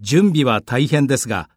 準備は大変ですが